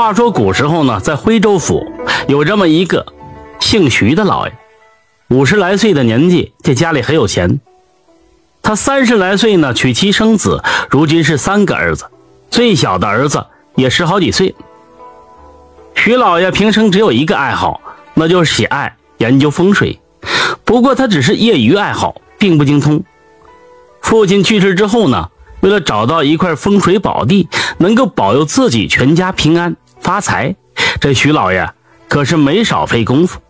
话说古时候呢，在徽州府有这么一个姓徐的老爷，五十来岁的年纪，这家里很有钱。他三十来岁呢，娶妻生子，如今是三个儿子，最小的儿子也十好几岁。徐老爷平生只有一个爱好，那就是喜爱研究风水。不过他只是业余爱好，并不精通。父亲去世之后呢，为了找到一块风水宝地，能够保佑自己全家平安发财，这徐老爷可是没少费功夫。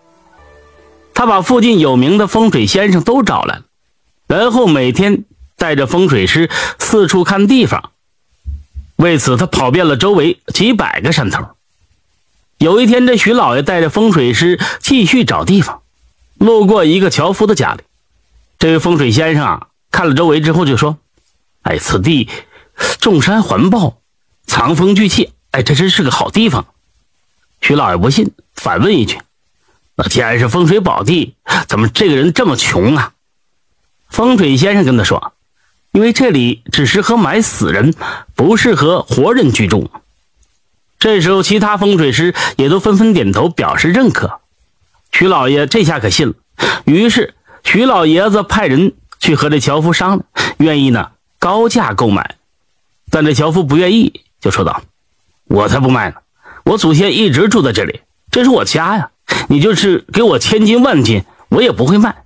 他把附近有名的风水先生都找来了，然后每天带着风水师四处看地方。为此，他跑遍了周围几百个山头。有一天，这徐老爷带着风水师继续找地方，路过一个樵夫的家里，这位风水先生啊。看了周围之后就说：“哎，此地众山环抱，藏风聚气，哎，这真是个好地方。”徐老爷不信，反问一句：“那既然是风水宝地，怎么这个人这么穷啊？”风水先生跟他说：“因为这里只适合埋死人，不适合活人居住。”这时候，其他风水师也都纷纷点头表示认可。徐老爷这下可信了，于是徐老爷子派人。去和这樵夫商量，愿意呢高价购买，但这樵夫不愿意，就说道：“我才不卖呢！我祖先一直住在这里，这是我家呀！你就是给我千金万金，我也不会卖。”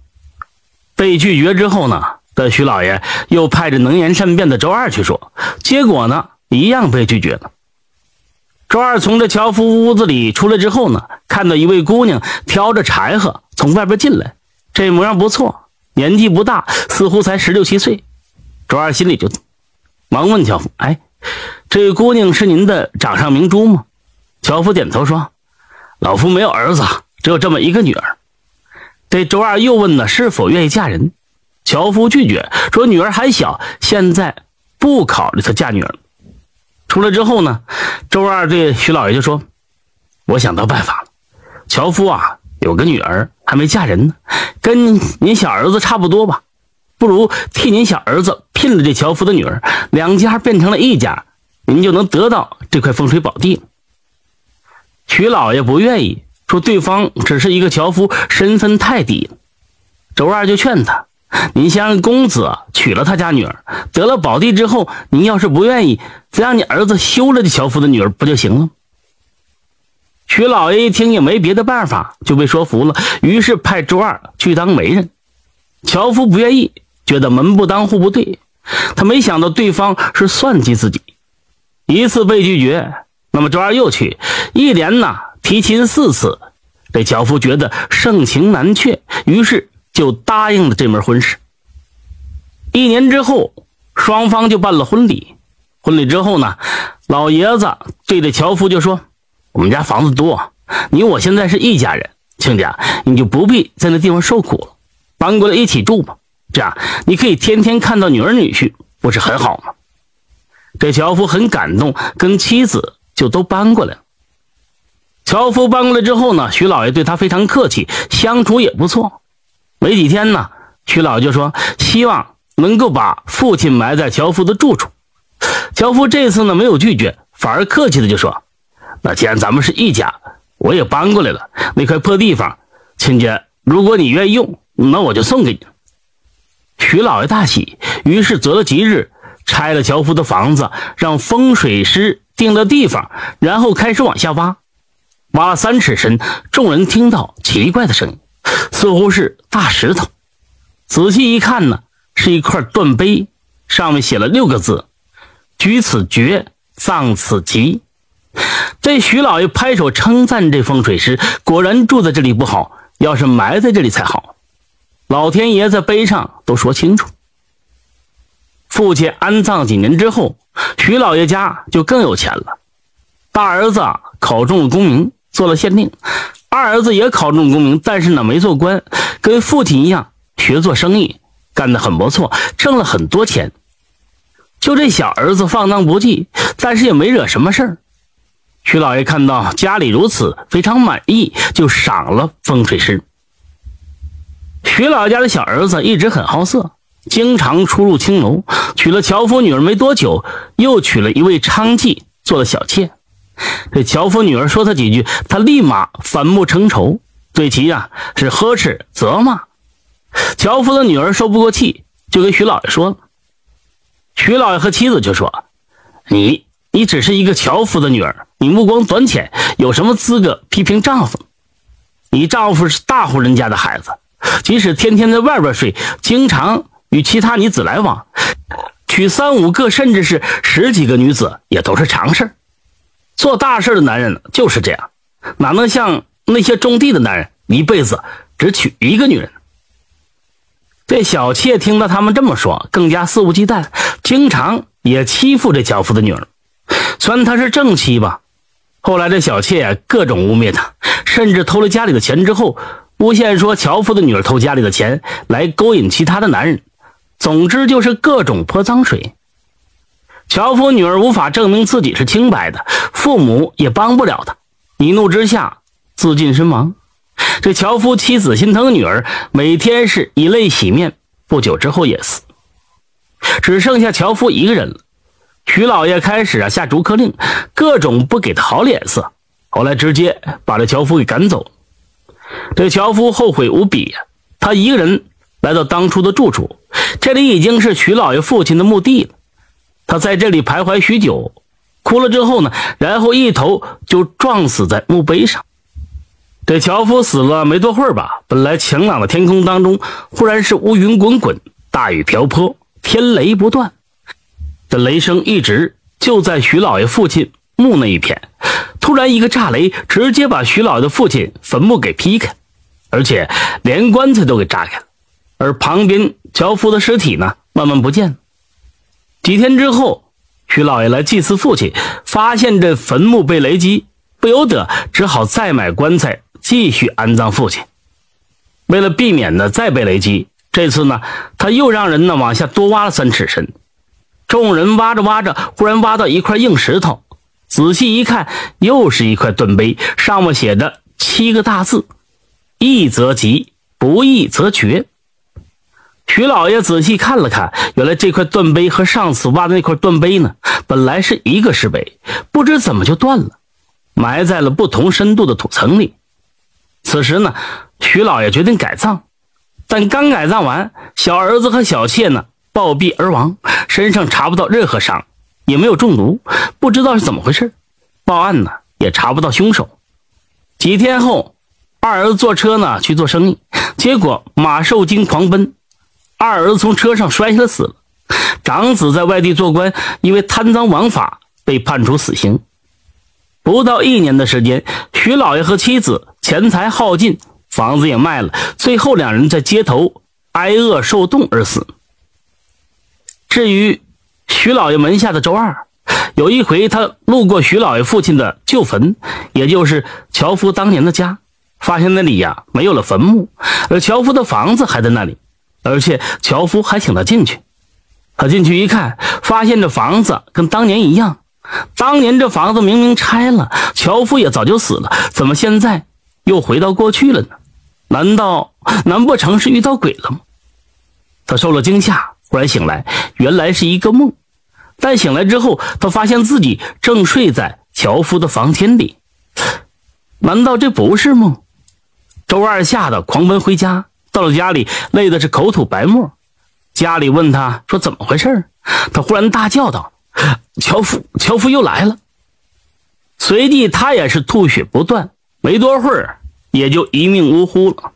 被拒绝之后呢，这徐老爷又派着能言善辩的周二去说，结果呢一样被拒绝了。周二从这樵夫屋子里出来之后呢，看到一位姑娘挑着柴禾从外边进来，这模样不错。年纪不大，似乎才十六七岁。周二心里就忙问樵夫：“哎，这姑娘是您的掌上明珠吗？”樵夫点头说：“老夫没有儿子，只有这么一个女儿。”这周二又问呢：“是否愿意嫁人？”樵夫拒绝说：“女儿还小，现在不考虑她嫁女儿。”出来之后呢，周二对徐老爷就说：“我想到办法了，樵夫啊。”有个女儿还没嫁人呢，跟您小儿子差不多吧，不如替您小儿子聘了这樵夫的女儿，两家变成了一家，您就能得到这块风水宝地。徐老爷不愿意，说对方只是一个樵夫，身份太低。周二就劝他：“您先让公子娶了他家女儿，得了宝地之后，您要是不愿意，再让你儿子休了这樵夫的女儿，不就行了？”徐老爷一听也没别的办法，就被说服了。于是派周二去当媒人。樵夫不愿意，觉得门不当户不对。他没想到对方是算计自己，一次被拒绝，那么周二又去，一连呢提亲四次。这樵夫觉得盛情难却，于是就答应了这门婚事。一年之后，双方就办了婚礼。婚礼之后呢，老爷子对着樵夫就说。我们家房子多，你我现在是一家人，亲家你就不必在那地方受苦了，搬过来一起住吧。这样你可以天天看到女儿女婿，不是很好吗？这樵夫很感动，跟妻子就都搬过来了。樵夫搬过来之后呢，徐老爷对他非常客气，相处也不错。没几天呢，徐老就说希望能够把父亲埋在樵夫的住处。樵夫这次呢没有拒绝，反而客气的就说。那既然咱们是一家，我也搬过来了那块破地方，亲家，如果你愿意用，那我就送给你。徐老爷大喜，于是择了吉日，拆了樵夫的房子，让风水师定了地方，然后开始往下挖。挖了三尺深，众人听到奇怪的声音，似乎是大石头。仔细一看呢，是一块断碑，上面写了六个字：“居此绝，葬此吉。”这徐老爷拍手称赞这风水师，果然住在这里不好，要是埋在这里才好。老天爷在碑上都说清楚。父亲安葬几年之后，徐老爷家就更有钱了。大儿子考中了功名，做了县令；二儿子也考中功名，但是呢没做官，跟父亲一样学做生意，干得很不错，挣了很多钱。就这小儿子放荡不羁，但是也没惹什么事儿。徐老爷看到家里如此，非常满意，就赏了风水师。徐老家的小儿子一直很好色，经常出入青楼。娶了樵夫女儿没多久，又娶了一位娼妓做了小妾。这樵夫女儿说他几句，他立马反目成仇，对其呀是呵斥责骂。樵夫的女儿受不过气，就跟徐老爷说了。徐老爷和妻子就说：“你，你只是一个樵夫的女儿，你目光短浅，有什么资格批评丈夫？你丈夫是大户人家的孩子，即使天天在外边睡，经常与其他女子来往，娶三五个甚至是十几个女子，也都是常事做大事的男人就是这样，哪能像那些种地的男人，一辈子只娶一个女人？”这小妾听到他们这么说，更加肆无忌惮，经常也欺负这樵夫的女儿。虽然她是正妻吧，后来这小妾各种污蔑她，甚至偷了家里的钱之后，诬陷说樵夫的女儿偷家里的钱来勾引其他的男人。总之就是各种泼脏水。樵夫女儿无法证明自己是清白的，父母也帮不了她，一怒之下自尽身亡。这樵夫妻子心疼女儿，每天是以泪洗面。不久之后也死，只剩下樵夫一个人了。徐老爷开始啊下逐客令，各种不给他好脸色。后来直接把这樵夫给赶走。这樵夫后悔无比呀，他一个人来到当初的住处，这里已经是徐老爷父亲的墓地了。他在这里徘徊许久，哭了之后呢，然后一头就撞死在墓碑上。这樵夫死了没多会儿吧，本来晴朗的天空当中，忽然是乌云滚滚，大雨瓢泼，天雷不断。这雷声一直就在徐老爷父亲墓那一片，突然一个炸雷，直接把徐老爷的父亲坟墓给劈开，而且连棺材都给炸开了。而旁边樵夫的尸体呢，慢慢不见了。几天之后，徐老爷来祭祀父亲，发现这坟墓被雷击，不由得只好再买棺材。继续安葬父亲，为了避免呢再被雷击，这次呢他又让人呢往下多挖了三尺深。众人挖着挖着，忽然挖到一块硬石头，仔细一看，又是一块盾碑，上面写着七个大字：“义则吉，不义则绝。”徐老爷仔细看了看，原来这块盾碑和上次挖的那块盾碑呢，本来是一个石碑，不知怎么就断了，埋在了不同深度的土层里。此时呢，徐老爷决定改葬，但刚改葬完，小儿子和小妾呢暴毙而亡，身上查不到任何伤，也没有中毒，不知道是怎么回事。报案呢也查不到凶手。几天后，二儿子坐车呢去做生意，结果马受惊狂奔，二儿子从车上摔下来死了。长子在外地做官，因为贪赃枉法被判处死刑。不到一年的时间，徐老爷和妻子钱财耗尽，房子也卖了，最后两人在街头挨饿受冻而死。至于徐老爷门下的周二，有一回他路过徐老爷父亲的旧坟，也就是樵夫当年的家，发现那里呀没有了坟墓，而樵夫的房子还在那里，而且樵夫还请他进去。他进去一看，发现这房子跟当年一样。当年这房子明明拆了，樵夫也早就死了，怎么现在又回到过去了呢？难道难不成是遇到鬼了吗？他受了惊吓，忽然醒来，原来是一个梦。但醒来之后，他发现自己正睡在樵夫的房间里。难道这不是梦？周二吓得狂奔回家，到了家里，累的是口吐白沫。家里问他说怎么回事，他忽然大叫道。樵夫，樵夫又来了。随即他也是吐血不断，没多会儿也就一命呜呼了。